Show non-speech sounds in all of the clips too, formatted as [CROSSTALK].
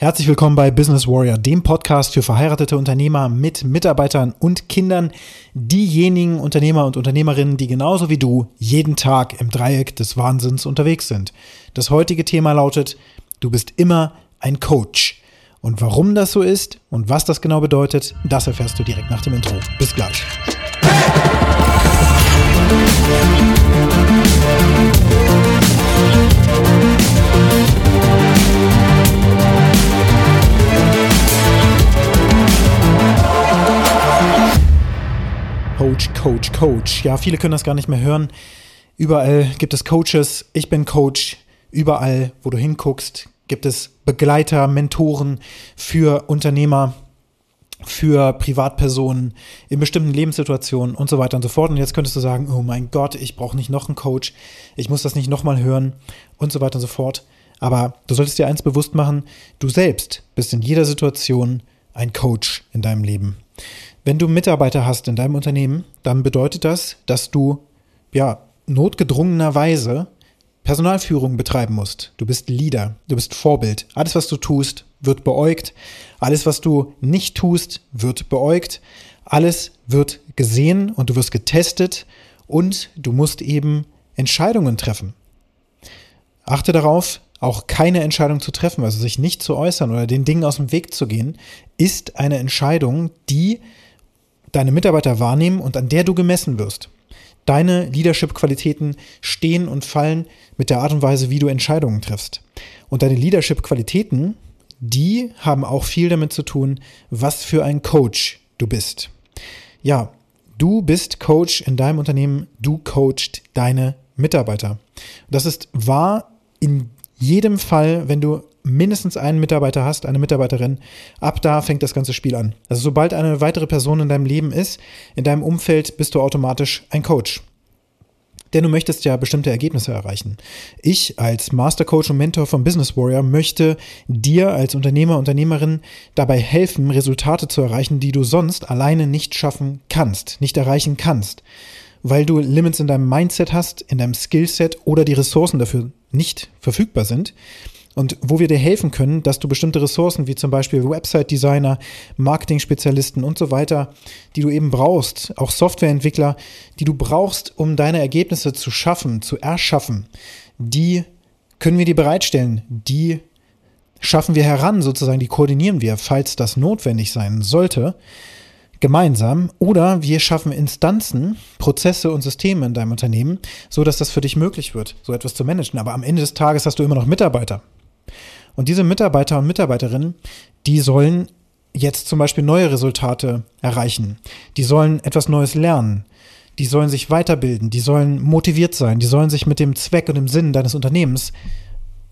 Herzlich willkommen bei Business Warrior, dem Podcast für verheiratete Unternehmer mit Mitarbeitern und Kindern. Diejenigen Unternehmer und Unternehmerinnen, die genauso wie du jeden Tag im Dreieck des Wahnsinns unterwegs sind. Das heutige Thema lautet, du bist immer ein Coach. Und warum das so ist und was das genau bedeutet, das erfährst du direkt nach dem Intro. Bis gleich. Coach, Coach, Coach. Ja, viele können das gar nicht mehr hören. Überall gibt es Coaches. Ich bin Coach. Überall, wo du hinguckst, gibt es Begleiter, Mentoren für Unternehmer, für Privatpersonen in bestimmten Lebenssituationen und so weiter und so fort. Und jetzt könntest du sagen, oh mein Gott, ich brauche nicht noch einen Coach, ich muss das nicht nochmal hören und so weiter und so fort. Aber du solltest dir eins bewusst machen, du selbst bist in jeder Situation ein Coach in deinem Leben. Wenn du Mitarbeiter hast in deinem Unternehmen, dann bedeutet das, dass du ja notgedrungenerweise Personalführung betreiben musst. Du bist Leader, du bist Vorbild. Alles, was du tust, wird beäugt. Alles, was du nicht tust, wird beäugt. Alles wird gesehen und du wirst getestet und du musst eben Entscheidungen treffen. Achte darauf, auch keine Entscheidung zu treffen, also sich nicht zu äußern oder den Dingen aus dem Weg zu gehen, ist eine Entscheidung, die deine Mitarbeiter wahrnehmen und an der du gemessen wirst. Deine Leadership-Qualitäten stehen und fallen mit der Art und Weise, wie du Entscheidungen triffst. Und deine Leadership-Qualitäten, die haben auch viel damit zu tun, was für ein Coach du bist. Ja, du bist Coach in deinem Unternehmen, du coachst deine Mitarbeiter. Das ist wahr in jedem Fall, wenn du mindestens einen Mitarbeiter hast, eine Mitarbeiterin, ab da fängt das ganze Spiel an. Also sobald eine weitere Person in deinem Leben ist, in deinem Umfeld bist du automatisch ein Coach. Denn du möchtest ja bestimmte Ergebnisse erreichen. Ich als Master Coach und Mentor von Business Warrior möchte dir als Unternehmer, Unternehmerin dabei helfen, Resultate zu erreichen, die du sonst alleine nicht schaffen kannst, nicht erreichen kannst. Weil du Limits in deinem Mindset hast, in deinem Skillset oder die Ressourcen dafür nicht verfügbar sind und wo wir dir helfen können, dass du bestimmte Ressourcen wie zum Beispiel Website-Designer, Marketing-Spezialisten und so weiter, die du eben brauchst, auch Softwareentwickler, die du brauchst, um deine Ergebnisse zu schaffen, zu erschaffen, die können wir dir bereitstellen, die schaffen wir heran, sozusagen, die koordinieren wir, falls das notwendig sein sollte, gemeinsam. Oder wir schaffen Instanzen, Prozesse und Systeme in deinem Unternehmen, so dass das für dich möglich wird, so etwas zu managen. Aber am Ende des Tages hast du immer noch Mitarbeiter. Und diese Mitarbeiter und Mitarbeiterinnen, die sollen jetzt zum Beispiel neue Resultate erreichen. Die sollen etwas Neues lernen. Die sollen sich weiterbilden. Die sollen motiviert sein. Die sollen sich mit dem Zweck und dem Sinn deines Unternehmens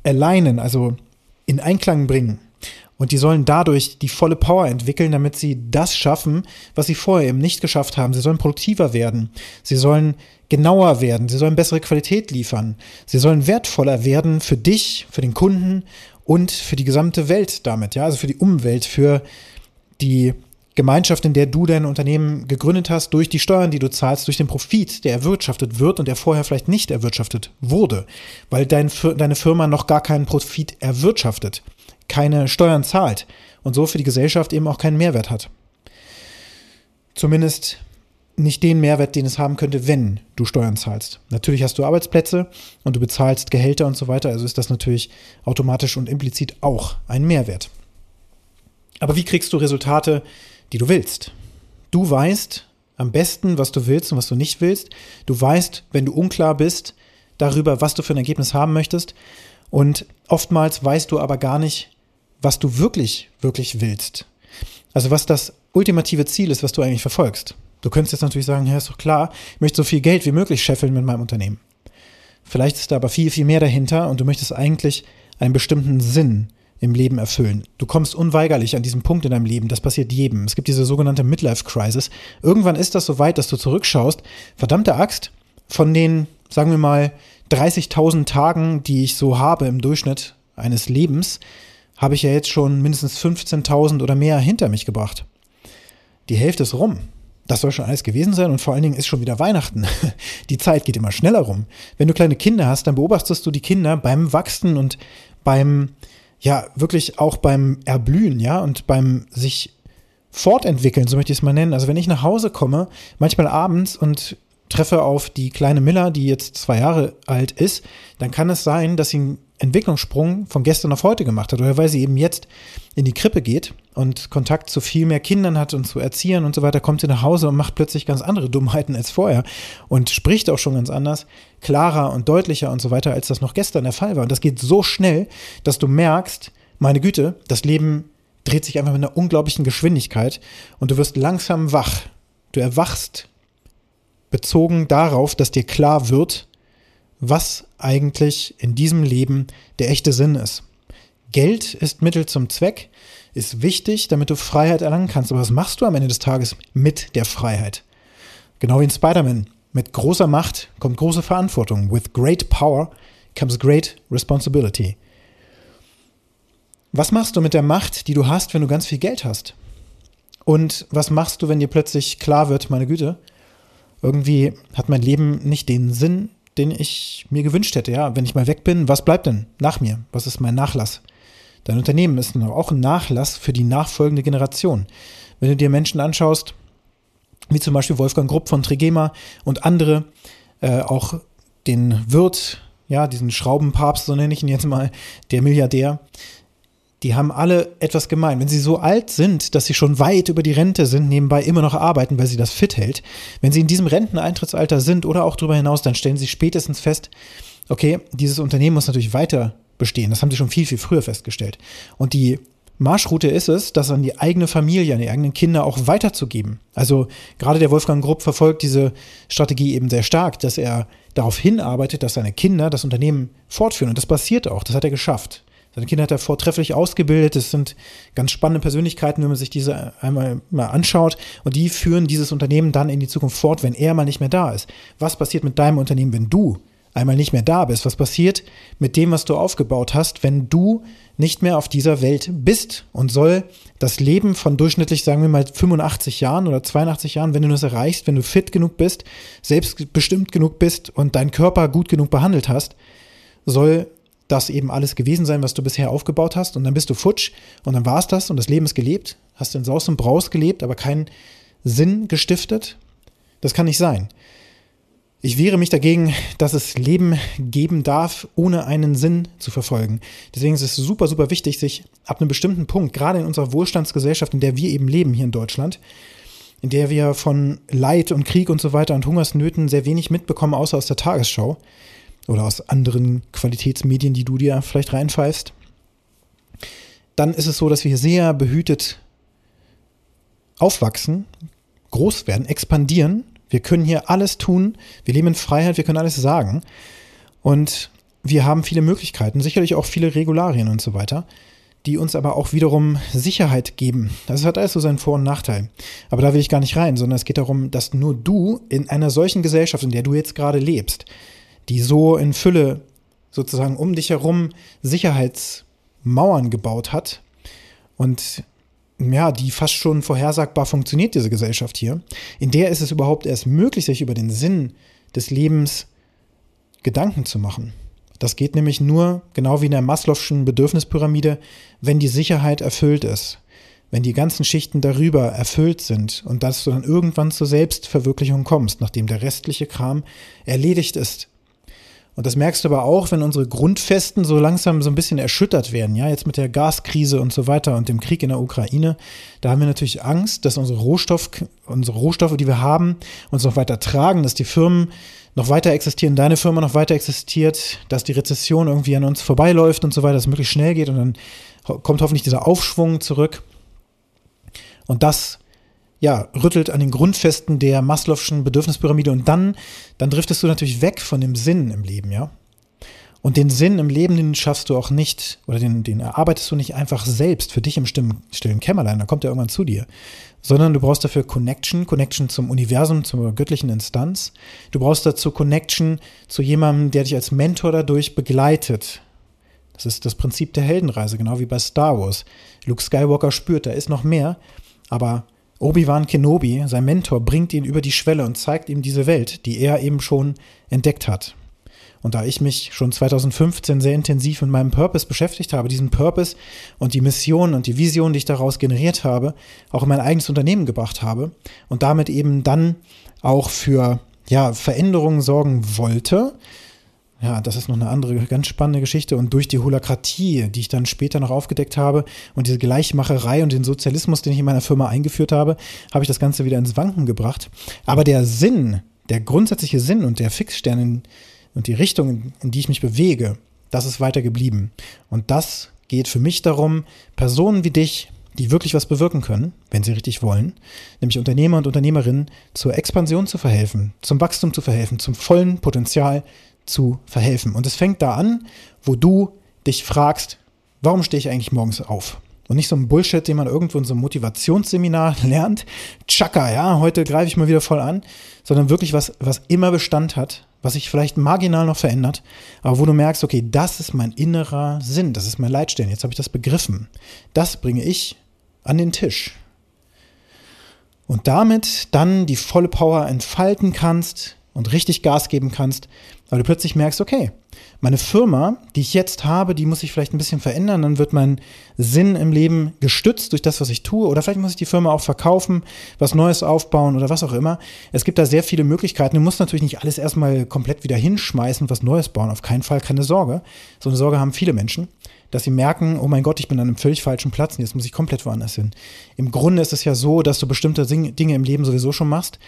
alleinen, also in Einklang bringen. Und die sollen dadurch die volle Power entwickeln, damit sie das schaffen, was sie vorher eben nicht geschafft haben. Sie sollen produktiver werden. Sie sollen genauer werden. Sie sollen bessere Qualität liefern. Sie sollen wertvoller werden für dich, für den Kunden und für die gesamte Welt damit, ja, also für die Umwelt, für die Gemeinschaft, in der du dein Unternehmen gegründet hast, durch die Steuern, die du zahlst, durch den Profit, der erwirtschaftet wird und der vorher vielleicht nicht erwirtschaftet wurde, weil dein, deine Firma noch gar keinen Profit erwirtschaftet, keine Steuern zahlt und so für die Gesellschaft eben auch keinen Mehrwert hat. Zumindest nicht den Mehrwert, den es haben könnte, wenn du Steuern zahlst. Natürlich hast du Arbeitsplätze und du bezahlst Gehälter und so weiter, also ist das natürlich automatisch und implizit auch ein Mehrwert. Aber wie kriegst du Resultate, die du willst? Du weißt am besten, was du willst und was du nicht willst. Du weißt, wenn du unklar bist darüber, was du für ein Ergebnis haben möchtest. Und oftmals weißt du aber gar nicht, was du wirklich, wirklich willst. Also was das ultimative Ziel ist, was du eigentlich verfolgst. Du könntest jetzt natürlich sagen, ja, ist doch klar, ich möchte so viel Geld wie möglich scheffeln mit meinem Unternehmen. Vielleicht ist da aber viel, viel mehr dahinter und du möchtest eigentlich einen bestimmten Sinn im Leben erfüllen. Du kommst unweigerlich an diesen Punkt in deinem Leben, das passiert jedem. Es gibt diese sogenannte Midlife-Crisis. Irgendwann ist das so weit, dass du zurückschaust, verdammte Axt, von den, sagen wir mal, 30.000 Tagen, die ich so habe im Durchschnitt eines Lebens, habe ich ja jetzt schon mindestens 15.000 oder mehr hinter mich gebracht. Die Hälfte ist rum. Das soll schon alles gewesen sein und vor allen Dingen ist schon wieder Weihnachten. [LAUGHS] Die Zeit geht immer schneller rum. Wenn du kleine Kinder hast, dann beobachtest du die Kinder beim Wachsen und beim ja, wirklich auch beim Erblühen, ja, und beim sich fortentwickeln, so möchte ich es mal nennen. Also wenn ich nach Hause komme, manchmal abends und treffe auf die kleine Miller, die jetzt zwei Jahre alt ist, dann kann es sein, dass sie einen Entwicklungssprung von gestern auf heute gemacht hat oder weil sie eben jetzt in die Krippe geht und Kontakt zu viel mehr Kindern hat und zu Erziehern und so weiter, kommt sie nach Hause und macht plötzlich ganz andere [LAUGHS] Dummheiten als vorher und spricht auch schon ganz anders, klarer und deutlicher und so weiter, als das noch gestern der Fall war. Und das geht so schnell, dass du merkst, meine Güte, das Leben dreht sich einfach mit einer unglaublichen Geschwindigkeit und du wirst langsam wach. Du erwachst bezogen darauf, dass dir klar wird, was eigentlich in diesem Leben der echte Sinn ist. Geld ist Mittel zum Zweck, ist wichtig, damit du Freiheit erlangen kannst. Aber was machst du am Ende des Tages mit der Freiheit? Genau wie in Spider-Man. Mit großer Macht kommt große Verantwortung. With great power comes great responsibility. Was machst du mit der Macht, die du hast, wenn du ganz viel Geld hast? Und was machst du, wenn dir plötzlich klar wird, meine Güte, irgendwie hat mein Leben nicht den Sinn, den ich mir gewünscht hätte. Ja, wenn ich mal weg bin, was bleibt denn nach mir? Was ist mein Nachlass? Dein Unternehmen ist auch ein Nachlass für die nachfolgende Generation. Wenn du dir Menschen anschaust, wie zum Beispiel Wolfgang Grupp von Trigema und andere, äh, auch den Wirt, ja, diesen Schraubenpapst, so nenne ich ihn jetzt mal, der Milliardär, die haben alle etwas gemein. Wenn sie so alt sind, dass sie schon weit über die Rente sind, nebenbei immer noch arbeiten, weil sie das fit hält, wenn sie in diesem Renteneintrittsalter sind oder auch darüber hinaus, dann stellen sie spätestens fest, okay, dieses Unternehmen muss natürlich weiter bestehen. Das haben sie schon viel, viel früher festgestellt. Und die Marschroute ist es, das an die eigene Familie, an die eigenen Kinder auch weiterzugeben. Also gerade der Wolfgang Grupp verfolgt diese Strategie eben sehr stark, dass er darauf hinarbeitet, dass seine Kinder das Unternehmen fortführen. Und das passiert auch. Das hat er geschafft. Seine Kinder hat er vortrefflich ausgebildet. Das sind ganz spannende Persönlichkeiten, wenn man sich diese einmal mal anschaut. Und die führen dieses Unternehmen dann in die Zukunft fort, wenn er mal nicht mehr da ist. Was passiert mit deinem Unternehmen, wenn du einmal nicht mehr da bist? Was passiert mit dem, was du aufgebaut hast, wenn du nicht mehr auf dieser Welt bist? Und soll das Leben von durchschnittlich, sagen wir mal, 85 Jahren oder 82 Jahren, wenn du das erreichst, wenn du fit genug bist, selbstbestimmt genug bist und deinen Körper gut genug behandelt hast, soll das eben alles gewesen sein, was du bisher aufgebaut hast. Und dann bist du futsch und dann war es das und das Leben ist gelebt. Hast in Saus und Braus gelebt, aber keinen Sinn gestiftet. Das kann nicht sein. Ich wehre mich dagegen, dass es Leben geben darf, ohne einen Sinn zu verfolgen. Deswegen ist es super, super wichtig, sich ab einem bestimmten Punkt, gerade in unserer Wohlstandsgesellschaft, in der wir eben leben hier in Deutschland, in der wir von Leid und Krieg und so weiter und Hungersnöten sehr wenig mitbekommen, außer aus der Tagesschau, oder aus anderen Qualitätsmedien, die du dir vielleicht reinpfeifst, dann ist es so, dass wir sehr behütet aufwachsen, groß werden, expandieren. Wir können hier alles tun. Wir leben in Freiheit, wir können alles sagen. Und wir haben viele Möglichkeiten, sicherlich auch viele Regularien und so weiter, die uns aber auch wiederum Sicherheit geben. Das hat alles so seinen Vor- und Nachteil. Aber da will ich gar nicht rein, sondern es geht darum, dass nur du in einer solchen Gesellschaft, in der du jetzt gerade lebst, die so in Fülle sozusagen um dich herum Sicherheitsmauern gebaut hat und ja, die fast schon vorhersagbar funktioniert, diese Gesellschaft hier, in der ist es überhaupt erst möglich, sich über den Sinn des Lebens Gedanken zu machen. Das geht nämlich nur, genau wie in der Maslow'schen Bedürfnispyramide, wenn die Sicherheit erfüllt ist. Wenn die ganzen Schichten darüber erfüllt sind und dass du dann irgendwann zur Selbstverwirklichung kommst, nachdem der restliche Kram erledigt ist. Und das merkst du aber auch, wenn unsere Grundfesten so langsam so ein bisschen erschüttert werden. Ja, jetzt mit der Gaskrise und so weiter und dem Krieg in der Ukraine. Da haben wir natürlich Angst, dass unsere Rohstoff, unsere Rohstoffe, die wir haben, uns noch weiter tragen, dass die Firmen noch weiter existieren, deine Firma noch weiter existiert, dass die Rezession irgendwie an uns vorbeiläuft und so weiter, dass es möglichst schnell geht und dann kommt hoffentlich dieser Aufschwung zurück. Und das ja, rüttelt an den Grundfesten der Maslow'schen Bedürfnispyramide und dann, dann driftest du natürlich weg von dem Sinn im Leben, ja. Und den Sinn im Leben, den schaffst du auch nicht, oder den, den erarbeitest du nicht einfach selbst für dich im stillen Kämmerlein, da kommt er irgendwann zu dir. Sondern du brauchst dafür Connection, Connection zum Universum, zur göttlichen Instanz. Du brauchst dazu Connection zu jemandem, der dich als Mentor dadurch begleitet. Das ist das Prinzip der Heldenreise, genau wie bei Star Wars. Luke Skywalker spürt, da ist noch mehr, aber Obi-Wan Kenobi, sein Mentor, bringt ihn über die Schwelle und zeigt ihm diese Welt, die er eben schon entdeckt hat. Und da ich mich schon 2015 sehr intensiv mit meinem Purpose beschäftigt habe, diesen Purpose und die Mission und die Vision, die ich daraus generiert habe, auch in mein eigenes Unternehmen gebracht habe und damit eben dann auch für ja, Veränderungen sorgen wollte, ja, das ist noch eine andere ganz spannende Geschichte. Und durch die Holakratie, die ich dann später noch aufgedeckt habe und diese Gleichmacherei und den Sozialismus, den ich in meiner Firma eingeführt habe, habe ich das Ganze wieder ins Wanken gebracht. Aber der Sinn, der grundsätzliche Sinn und der Fixstern und die Richtung, in, die ich mich bewege, das ist weiter geblieben. Und das geht für mich darum, Personen wie dich, die wirklich was bewirken können, wenn sie richtig wollen, nämlich Unternehmer und Unternehmerinnen zur Expansion zu verhelfen, zum Wachstum zu verhelfen, zum vollen Potenzial zu verhelfen. Und es fängt da an, wo du dich fragst, warum stehe ich eigentlich morgens auf? Und nicht so ein Bullshit, den man irgendwo in so einem Motivationsseminar [LAUGHS] lernt. Chaka, ja, heute greife ich mal wieder voll an, sondern wirklich was, was immer Bestand hat, was sich vielleicht marginal noch verändert, aber wo du merkst, okay, das ist mein innerer Sinn, das ist mein Leitstern, jetzt habe ich das begriffen. Das bringe ich an den Tisch. Und damit dann die volle Power entfalten kannst und richtig Gas geben kannst, weil du plötzlich merkst, okay, meine Firma, die ich jetzt habe, die muss sich vielleicht ein bisschen verändern, dann wird mein Sinn im Leben gestützt durch das, was ich tue, oder vielleicht muss ich die Firma auch verkaufen, was Neues aufbauen oder was auch immer. Es gibt da sehr viele Möglichkeiten. Du musst natürlich nicht alles erstmal komplett wieder hinschmeißen was Neues bauen, auf keinen Fall, keine Sorge. So eine Sorge haben viele Menschen dass sie merken, oh mein Gott, ich bin an einem völlig falschen Platz und jetzt muss ich komplett woanders hin. Im Grunde ist es ja so, dass du bestimmte Dinge im Leben sowieso schon machst,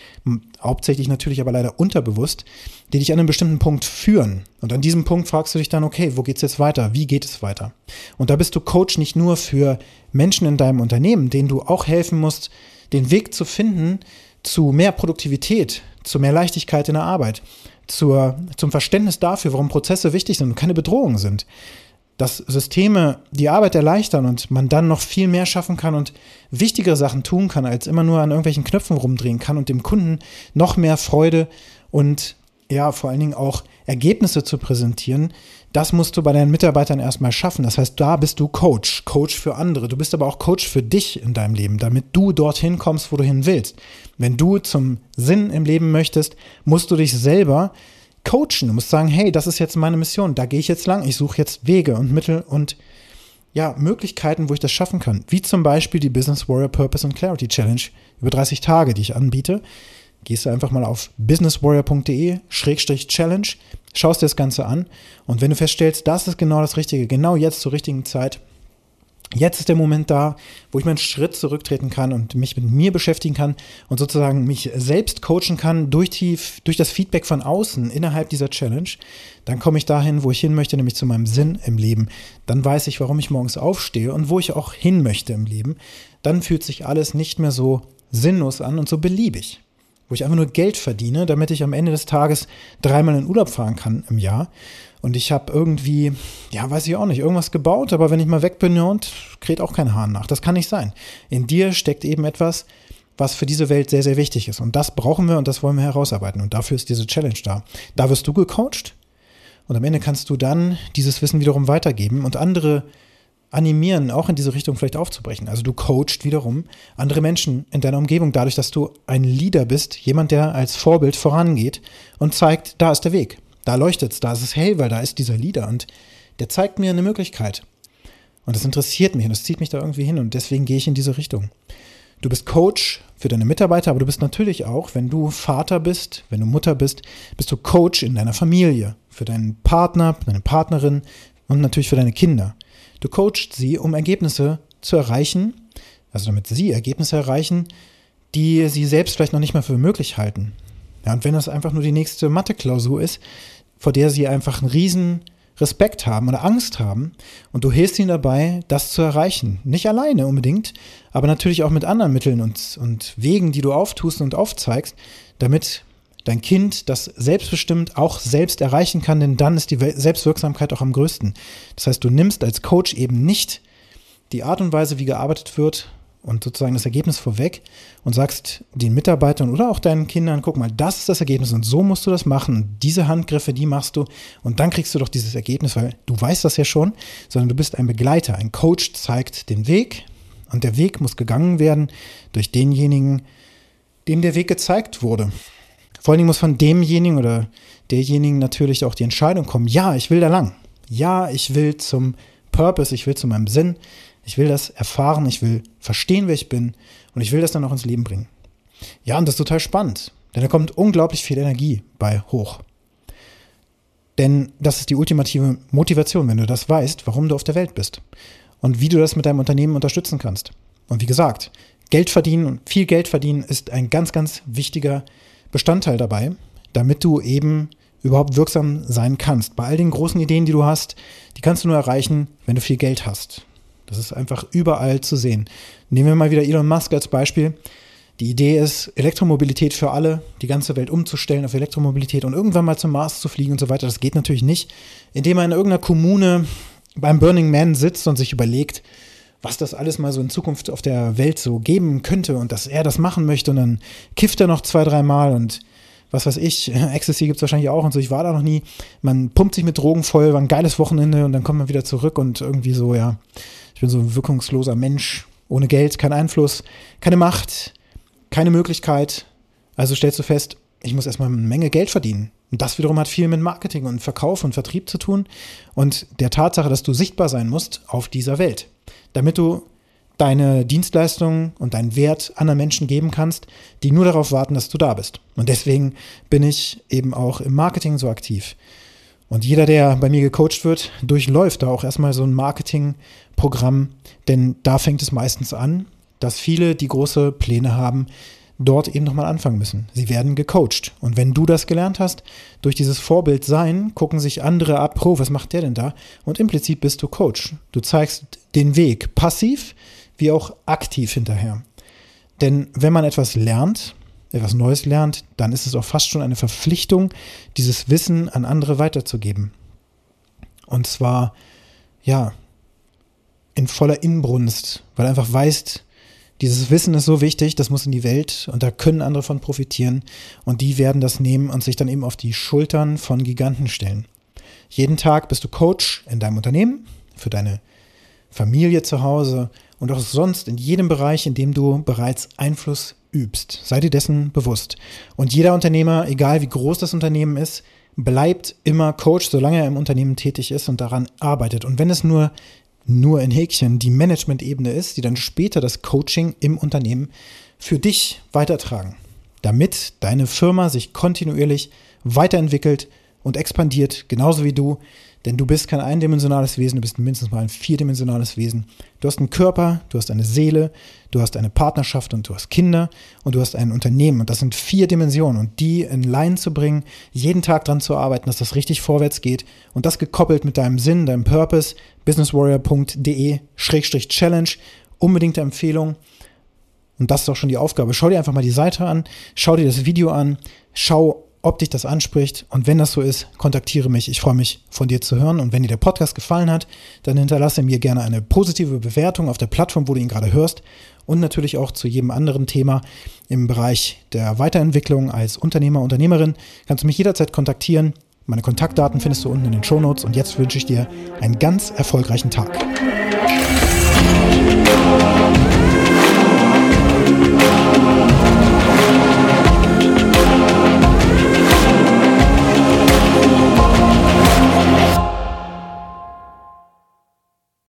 hauptsächlich natürlich aber leider unterbewusst, die dich an einem bestimmten Punkt führen. Und an diesem Punkt fragst du dich dann, okay, wo geht's jetzt weiter? Wie geht es weiter? Und da bist du Coach nicht nur für Menschen in deinem Unternehmen, denen du auch helfen musst, den Weg zu finden zu mehr Produktivität, zu mehr Leichtigkeit in der Arbeit, zur, zum Verständnis dafür, warum Prozesse wichtig sind und keine Bedrohungen sind dass Systeme die Arbeit erleichtern und man dann noch viel mehr schaffen kann und wichtigere Sachen tun kann, als immer nur an irgendwelchen Knöpfen rumdrehen kann und dem Kunden noch mehr Freude und ja, vor allen Dingen auch Ergebnisse zu präsentieren, das musst du bei deinen Mitarbeitern erstmal schaffen. Das heißt, da bist du Coach, Coach für andere. Du bist aber auch Coach für dich in deinem Leben, damit du dorthin kommst, wo du hin willst. Wenn du zum Sinn im Leben möchtest, musst du dich selber coachen. Du musst sagen, hey, das ist jetzt meine Mission, da gehe ich jetzt lang, ich suche jetzt Wege und Mittel und ja, Möglichkeiten, wo ich das schaffen kann. Wie zum Beispiel die Business Warrior Purpose and Clarity Challenge über 30 Tage, die ich anbiete. Gehst du einfach mal auf businesswarrior.de-challenge, schaust dir das Ganze an und wenn du feststellst, das ist genau das Richtige, genau jetzt zur richtigen Zeit, Jetzt ist der Moment da, wo ich meinen Schritt zurücktreten kann und mich mit mir beschäftigen kann und sozusagen mich selbst coachen kann durch, die, durch das Feedback von außen innerhalb dieser Challenge. Dann komme ich dahin, wo ich hin möchte, nämlich zu meinem Sinn im Leben. Dann weiß ich, warum ich morgens aufstehe und wo ich auch hin möchte im Leben. Dann fühlt sich alles nicht mehr so sinnlos an und so beliebig wo ich einfach nur Geld verdiene, damit ich am Ende des Tages dreimal in Urlaub fahren kann im Jahr. Und ich habe irgendwie, ja, weiß ich auch nicht, irgendwas gebaut, aber wenn ich mal weg bin, und kräht auch kein Hahn nach. Das kann nicht sein. In dir steckt eben etwas, was für diese Welt sehr, sehr wichtig ist. Und das brauchen wir und das wollen wir herausarbeiten. Und dafür ist diese Challenge da. Da wirst du gecoacht und am Ende kannst du dann dieses Wissen wiederum weitergeben und andere animieren, auch in diese Richtung vielleicht aufzubrechen. Also du coachst wiederum andere Menschen in deiner Umgebung dadurch, dass du ein Leader bist, jemand, der als Vorbild vorangeht und zeigt, da ist der Weg, da leuchtet es, da ist es hell, weil da ist dieser Leader und der zeigt mir eine Möglichkeit. Und das interessiert mich und das zieht mich da irgendwie hin und deswegen gehe ich in diese Richtung. Du bist Coach für deine Mitarbeiter, aber du bist natürlich auch, wenn du Vater bist, wenn du Mutter bist, bist du Coach in deiner Familie, für deinen Partner, deine Partnerin und natürlich für deine Kinder. Du coachst sie, um Ergebnisse zu erreichen, also damit sie Ergebnisse erreichen, die sie selbst vielleicht noch nicht mal für möglich halten. Ja, und wenn das einfach nur die nächste Mathe-Klausur ist, vor der sie einfach einen riesen Respekt haben oder Angst haben und du hilfst ihnen dabei, das zu erreichen. Nicht alleine unbedingt, aber natürlich auch mit anderen Mitteln und, und Wegen, die du auftust und aufzeigst, damit dein Kind das selbstbestimmt auch selbst erreichen kann, denn dann ist die Selbstwirksamkeit auch am größten. Das heißt, du nimmst als Coach eben nicht die Art und Weise, wie gearbeitet wird und sozusagen das Ergebnis vorweg und sagst den Mitarbeitern oder auch deinen Kindern, guck mal, das ist das Ergebnis und so musst du das machen diese Handgriffe, die machst du und dann kriegst du doch dieses Ergebnis, weil du weißt das ja schon, sondern du bist ein Begleiter. Ein Coach zeigt den Weg und der Weg muss gegangen werden durch denjenigen, dem der Weg gezeigt wurde. Vor allen Dingen muss von demjenigen oder derjenigen natürlich auch die Entscheidung kommen, ja, ich will da lang. Ja, ich will zum Purpose, ich will zu meinem Sinn, ich will das erfahren, ich will verstehen, wer ich bin und ich will das dann auch ins Leben bringen. Ja, und das ist total spannend, denn da kommt unglaublich viel Energie bei hoch. Denn das ist die ultimative Motivation, wenn du das weißt, warum du auf der Welt bist und wie du das mit deinem Unternehmen unterstützen kannst. Und wie gesagt, Geld verdienen und viel Geld verdienen ist ein ganz, ganz wichtiger Bestandteil dabei, damit du eben überhaupt wirksam sein kannst. Bei all den großen Ideen, die du hast, die kannst du nur erreichen, wenn du viel Geld hast. Das ist einfach überall zu sehen. Nehmen wir mal wieder Elon Musk als Beispiel. Die Idee ist, Elektromobilität für alle, die ganze Welt umzustellen auf Elektromobilität und irgendwann mal zum Mars zu fliegen und so weiter. Das geht natürlich nicht, indem er in irgendeiner Kommune beim Burning Man sitzt und sich überlegt, was das alles mal so in Zukunft auf der Welt so geben könnte und dass er das machen möchte und dann kifft er noch zwei, dreimal und was weiß ich, [LAUGHS] Ecstasy gibt es wahrscheinlich auch und so, ich war da noch nie. Man pumpt sich mit Drogen voll, war ein geiles Wochenende und dann kommt man wieder zurück und irgendwie so, ja, ich bin so ein wirkungsloser Mensch, ohne Geld, kein Einfluss, keine Macht, keine Möglichkeit. Also stellst du fest, ich muss erstmal eine Menge Geld verdienen. Und das wiederum hat viel mit Marketing und Verkauf und Vertrieb zu tun und der Tatsache, dass du sichtbar sein musst auf dieser Welt, damit du deine Dienstleistungen und deinen Wert anderen Menschen geben kannst, die nur darauf warten, dass du da bist. Und deswegen bin ich eben auch im Marketing so aktiv. Und jeder, der bei mir gecoacht wird, durchläuft da auch erstmal so ein Marketingprogramm, denn da fängt es meistens an, dass viele, die große Pläne haben, dort eben nochmal anfangen müssen. Sie werden gecoacht. Und wenn du das gelernt hast, durch dieses Vorbild sein, gucken sich andere ab, oh, was macht der denn da? Und implizit bist du Coach. Du zeigst den Weg passiv, wie auch aktiv hinterher. Denn wenn man etwas lernt, etwas Neues lernt, dann ist es auch fast schon eine Verpflichtung, dieses Wissen an andere weiterzugeben. Und zwar, ja, in voller Inbrunst, weil einfach weißt, dieses Wissen ist so wichtig, das muss in die Welt und da können andere von profitieren und die werden das nehmen und sich dann eben auf die Schultern von Giganten stellen. Jeden Tag bist du Coach in deinem Unternehmen, für deine Familie zu Hause und auch sonst in jedem Bereich, in dem du bereits Einfluss übst. Sei dir dessen bewusst. Und jeder Unternehmer, egal wie groß das Unternehmen ist, bleibt immer Coach, solange er im Unternehmen tätig ist und daran arbeitet. Und wenn es nur, nur in Häkchen die Management-Ebene ist, die dann später das Coaching im Unternehmen für dich weitertragen, damit deine Firma sich kontinuierlich weiterentwickelt und expandiert, genauso wie du denn du bist kein eindimensionales Wesen, du bist mindestens mal ein vierdimensionales Wesen. Du hast einen Körper, du hast eine Seele, du hast eine Partnerschaft und du hast Kinder und du hast ein Unternehmen. Und das sind vier Dimensionen. Und die in Line zu bringen, jeden Tag dran zu arbeiten, dass das richtig vorwärts geht und das gekoppelt mit deinem Sinn, deinem Purpose, businesswarrior.de-challenge, unbedingte Empfehlung. Und das ist auch schon die Aufgabe. Schau dir einfach mal die Seite an, schau dir das Video an, schau ob dich das anspricht. Und wenn das so ist, kontaktiere mich. Ich freue mich, von dir zu hören. Und wenn dir der Podcast gefallen hat, dann hinterlasse mir gerne eine positive Bewertung auf der Plattform, wo du ihn gerade hörst. Und natürlich auch zu jedem anderen Thema im Bereich der Weiterentwicklung als Unternehmer, Unternehmerin kannst du mich jederzeit kontaktieren. Meine Kontaktdaten findest du unten in den Show Notes. Und jetzt wünsche ich dir einen ganz erfolgreichen Tag.